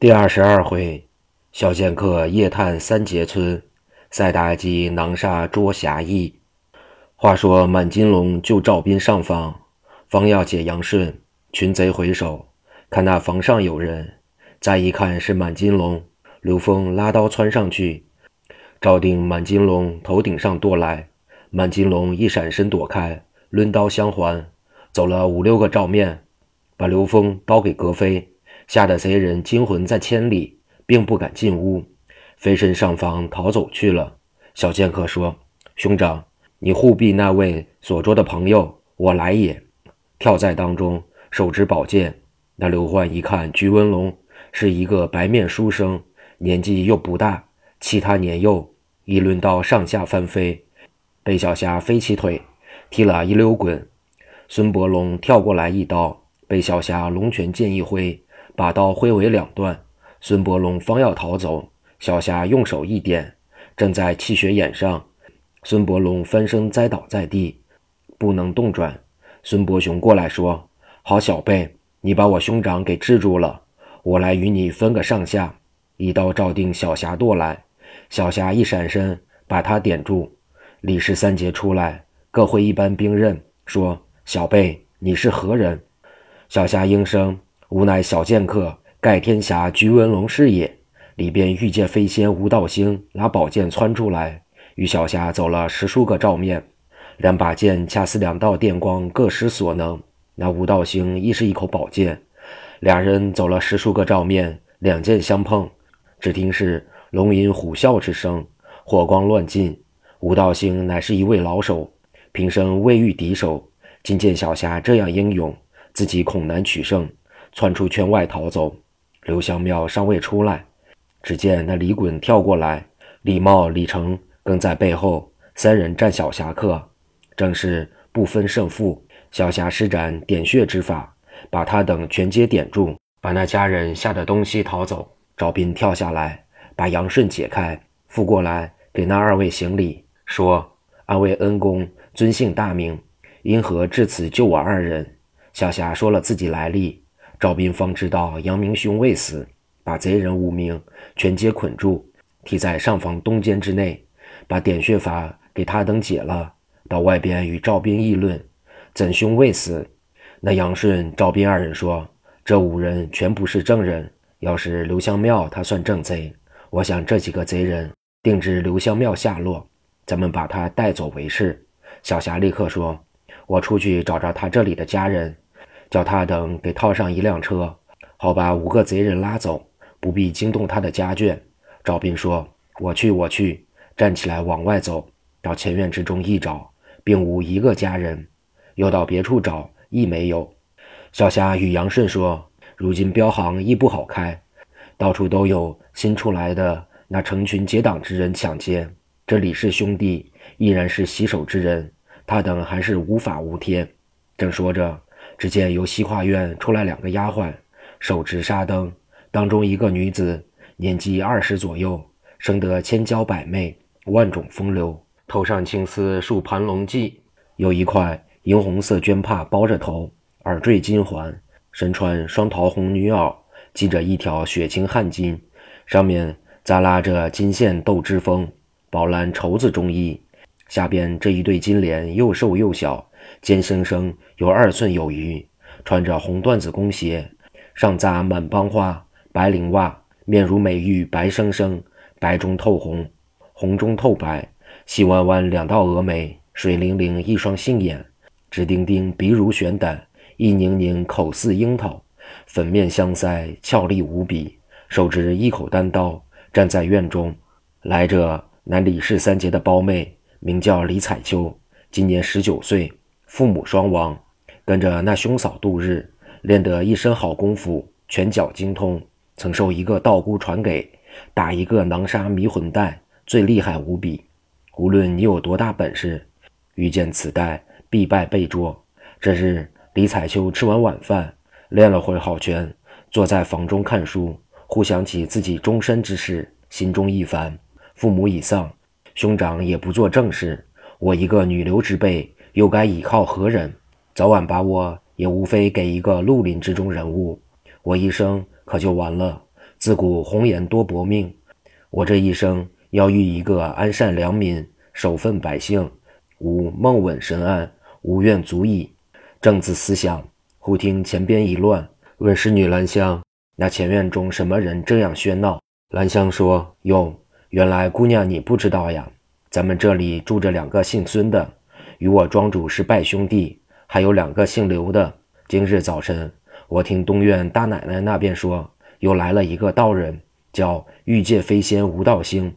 第二十二回，小剑客夜探三杰村，赛妲己囊杀捉侠义。话说满金龙救赵斌上房，方要解杨顺，群贼回首，看那房上有人，再一看是满金龙。刘峰拉刀窜上去，照定满金龙头顶上剁来，满金龙一闪身躲开，抡刀相还，走了五六个照面，把刘峰刀给割飞。吓得贼人惊魂在千里，并不敢进屋，飞身上房逃走去了。小剑客说：“兄长，你护庇那位所捉的朋友，我来也。”跳在当中，手执宝剑。那刘焕一看，鞠文龙是一个白面书生，年纪又不大，其他年幼，一抡刀上下翻飞，被小霞飞起腿，踢了一溜滚。孙伯龙跳过来一刀，被小霞龙泉剑一挥。把刀挥为两段，孙伯龙方要逃走，小霞用手一点，正在气血眼上，孙伯龙翻身栽倒在地，不能动转。孙伯雄过来说：“好小辈，你把我兄长给制住了，我来与你分个上下。”一刀照定小霞剁来，小霞一闪身，把他点住。李氏三杰出来，各挥一般兵刃，说：“小辈，你是何人？”小霞应声。吾乃小剑客盖天侠菊文龙是也。里边御剑飞仙吴道星拿宝剑窜出来，与小霞走了十数个照面，两把剑恰似两道电光，各施所能。那吴道星亦是一口宝剑，两人走了十数个照面，两剑相碰，只听是龙吟虎啸之声，火光乱尽。吴道星乃是一位老手，平生未遇敌手，今见小霞这样英勇，自己恐难取胜。窜出圈外逃走，刘香庙尚未出来，只见那李衮跳过来，李茂、李成跟在背后，三人战小侠客，正是不分胜负。小侠施展点穴之法，把他等全皆点住，把那家人吓得东西逃走。赵斌跳下来，把杨顺解开，扶过来给那二位行礼，说：“二位恩公，尊姓大名？因何至此救我二人？”小侠说了自己来历。赵斌方知道杨明兄未死，把贼人五名全皆捆住，提在上房东间之内，把点穴法给他等解了。到外边与赵斌议论，怎兄未死？那杨顺、赵斌二人说：“这五人全不是正人，要是刘香庙，他算正贼。我想这几个贼人定知刘香庙下落，咱们把他带走为是。”小霞立刻说：“我出去找找他这里的家人。”叫他等给套上一辆车，好把五个贼人拉走，不必惊动他的家眷。赵斌说：“我去，我去。”站起来往外走，到前院之中一找，并无一个家人；又到别处找，亦没有。小霞与杨顺说：“如今镖行亦不好开，到处都有新出来的那成群结党之人抢劫。这李氏兄弟依然是洗手之人，他等还是无法无天。”正说着。只见由西化院出来两个丫鬟，手持纱灯，当中一个女子年纪二十左右，生得千娇百媚，万种风流，头上青丝束盘龙髻，有一块银红色绢帕包着头，耳坠金环，身穿双桃红女袄，系着一条雪青汗巾，上面扎拉着金线斗之风，宝蓝绸子中衣，下边这一对金莲又瘦又小。尖生生有二寸有余，穿着红缎子弓鞋，上扎满帮花白绫袜，面如美玉白生生，白中透红，红中透白，细弯弯两道蛾眉，水灵灵一双杏眼，直丁丁鼻如悬胆，一拧拧口似樱桃，粉面香腮俏丽无比，手执一口单刀，站在院中。来者乃李氏三杰的胞妹，名叫李彩秋，今年十九岁。父母双亡，跟着那兄嫂度日，练得一身好功夫，拳脚精通。曾受一个道姑传给，打一个囊杀迷魂袋，最厉害无比。无论你有多大本事，遇见此袋，必败被捉。这日，李彩秋吃完晚饭，练了会好拳，坐在房中看书，忽想起自己终身之事，心中一烦。父母已丧，兄长也不做正事，我一个女流之辈。又该倚靠何人？早晚把我也无非给一个绿林之中人物，我一生可就完了。自古红颜多薄命，我这一生要遇一个安善良民、守分百姓，吾梦稳神安，无怨足矣。正自思想，忽听前边一乱，问侍女兰香：“那前院中什么人这样喧闹？”兰香说：“哟，原来姑娘你不知道呀，咱们这里住着两个姓孙的，与我庄主是拜兄弟，还有两个姓刘的。今日早晨，我听东院大奶奶那边说。”又来了一个道人，叫玉界飞仙吴道星，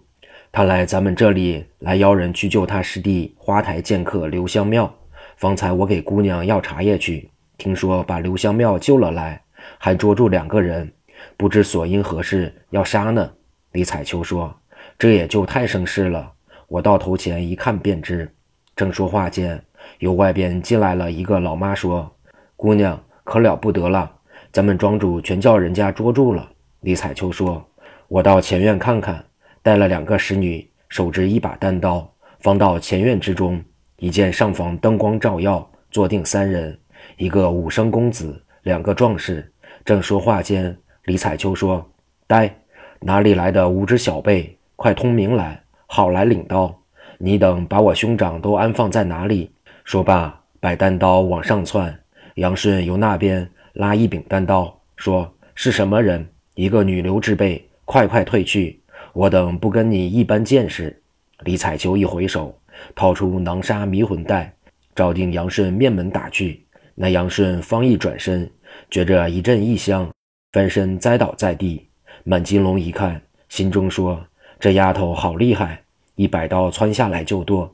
他来咱们这里来邀人去救他师弟花台剑客刘香庙。方才我给姑娘要茶叶去，听说把刘香庙救了来，还捉住两个人，不知所因何事要杀呢。李彩秋说：“这也就太生事了，我到头前一看便知。”正说话间，由外边进来了一个老妈说：“姑娘可了不得了。”咱们庄主全叫人家捉住了。李彩秋说：“我到前院看看，带了两个使女，手执一把单刀，方到前院之中，一见上房灯光照耀，坐定三人，一个武生公子，两个壮士。正说话间，李彩秋说：‘呆，哪里来的无知小辈，快通名来，好来领刀。你等把我兄长都安放在哪里？’说罢，摆单刀往上窜。杨顺由那边。”拉一柄单刀，说：“是什么人？一个女流之辈，快快退去！我等不跟你一般见识。”李彩秋一回手，掏出囊沙迷魂袋，照定杨顺面门打去。那杨顺方一转身，觉着一阵异香，翻身栽倒在地。满金龙一看，心中说：“这丫头好厉害！”一摆刀窜下来就剁。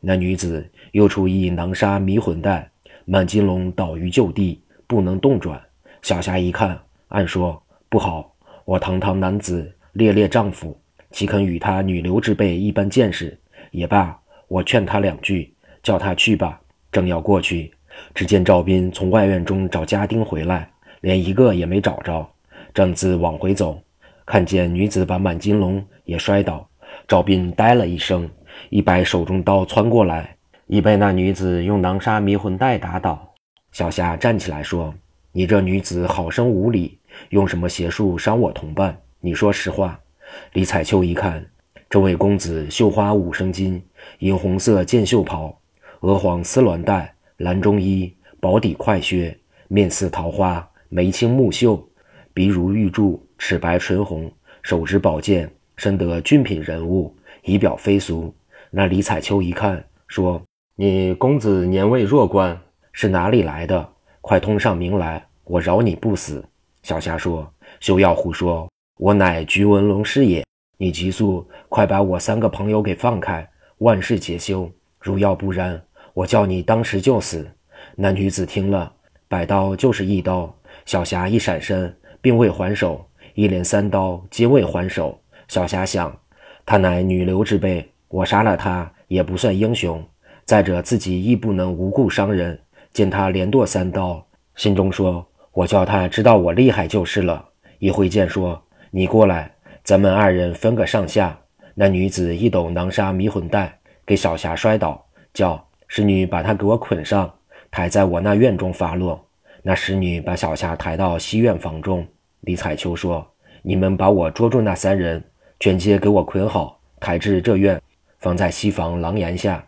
那女子又出一囊沙迷魂袋，满金龙倒于就地。不能动转。小霞一看，暗说：“不好！我堂堂男子，烈烈丈夫，岂肯与他女流之辈一般见识？也罢，我劝他两句，叫他去吧。”正要过去，只见赵斌从外院中找家丁回来，连一个也没找着。正自往回走，看见女子把满金龙也摔倒。赵斌呆了一声，一摆手中刀窜过来，已被那女子用囊沙迷魂袋打倒。小霞站起来说：“你这女子好生无礼，用什么邪术伤我同伴？你说实话。”李彩秋一看，这位公子绣花五生金，银红色箭袖袍，鹅黄丝鸾带，蓝中衣，薄底快靴，面似桃花，眉清目秀，鼻如玉柱，齿白唇红，手执宝剑，深得俊品人物，仪表非俗。那李彩秋一看，说：“你公子年未弱冠。”是哪里来的？快通上名来，我饶你不死。小霞说：“休要胡说，我乃菊文龙师也。你急速快把我三个朋友给放开，万事皆休。如要不然，我叫你当时就死。”那女子听了，摆刀就是一刀。小霞一闪身，并未还手，一连三刀皆未还手。小霞想，他乃女流之辈，我杀了他也不算英雄。再者，自己亦不能无故伤人。见他连剁三刀，心中说：“我叫他知道我厉害就是了。”一挥剑说：“你过来，咱们二人分个上下。”那女子一抖囊沙迷魂袋，给小霞摔倒，叫使女把她给我捆上，抬在我那院中发落。那使女把小霞抬到西院房中。李彩秋说：“你们把我捉住那三人，全皆给我捆好，抬至这院，放在西房廊檐下。”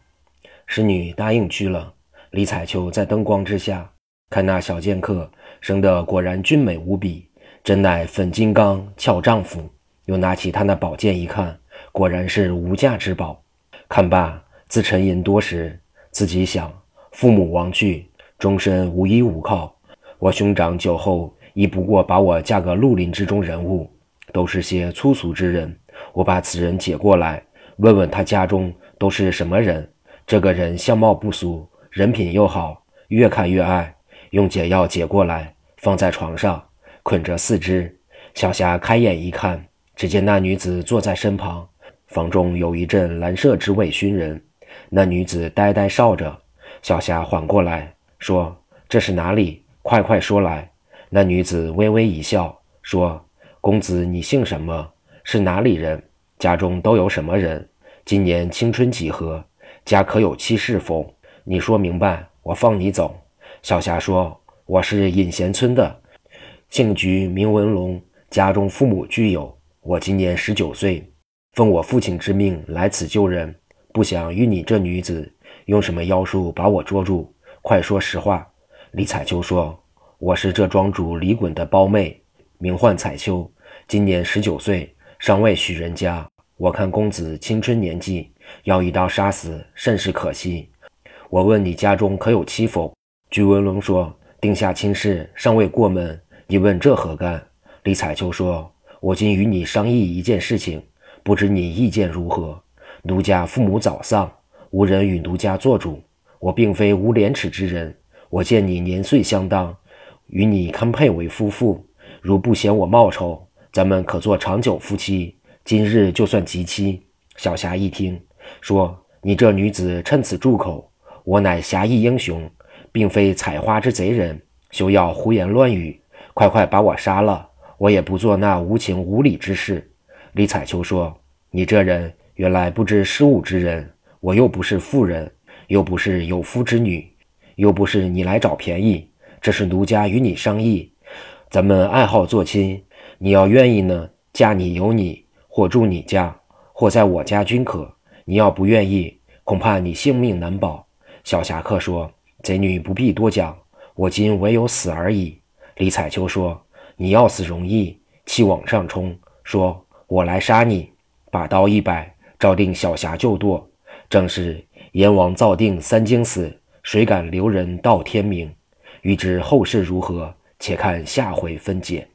使女答应去了。李彩秋在灯光之下看那小剑客，生得果然俊美无比，真乃粉金刚俏丈夫。又拿起他那宝剑一看，果然是无价之宝。看罢，自沉吟多时，自己想：父母亡去，终身无依无靠。我兄长酒后亦不过把我嫁个绿林之中人物，都是些粗俗之人。我把此人解过来，问问他家中都是什么人。这个人相貌不俗。人品又好，越看越爱。用解药解过来，放在床上，捆着四肢。小霞开眼一看，只见那女子坐在身旁，房中有一阵蓝色之味熏人。那女子呆呆笑着。小霞缓过来说：“这是哪里？快快说来。”那女子微微一笑，说：“公子，你姓什么？是哪里人？家中都有什么人？今年青春几何？家可有妻室否？”你说明白，我放你走。小霞说：“我是隐贤村的，姓菊名文龙，家中父母俱有。我今年十九岁，奉我父亲之命来此救人，不想与你这女子用什么妖术把我捉住。快说实话。”李彩秋说：“我是这庄主李衮的胞妹，名唤彩秋，今年十九岁，尚未许人家。我看公子青春年纪，要一刀杀死，甚是可惜。我问你家中可有妻否？”鞠文龙说：“定下亲事，尚未过门。你问这何干？”李彩秋说。我今与你商议一件事情，不知你意见如何？奴家父母早丧，无人与奴家做主。我并非无廉耻之人，我见你年岁相当，与你堪配为夫妇。如不嫌我冒充，咱们可做长久夫妻。今日就算吉期。小霞一听，说：“你这女子趁此住口，我乃侠义英雄，并非采花之贼人，休要胡言乱语，快快把我杀了。”我也不做那无情无理之事。李彩秋说：“你这人原来不知失物之人。我又不是妇人，又不是有夫之女，又不是你来找便宜。这是奴家与你商议，咱们爱好做亲。你要愿意呢，嫁你由你，或住你家，或在我家均可。你要不愿意，恐怕你性命难保。”小侠客说：“贼女不必多讲，我今唯有死而已。”李彩秋说。你要死容易，气往上冲，说：“我来杀你！”把刀一摆，照定小侠就剁。正是阎王造定三更死，谁敢留人到天明？欲知后事如何，且看下回分解。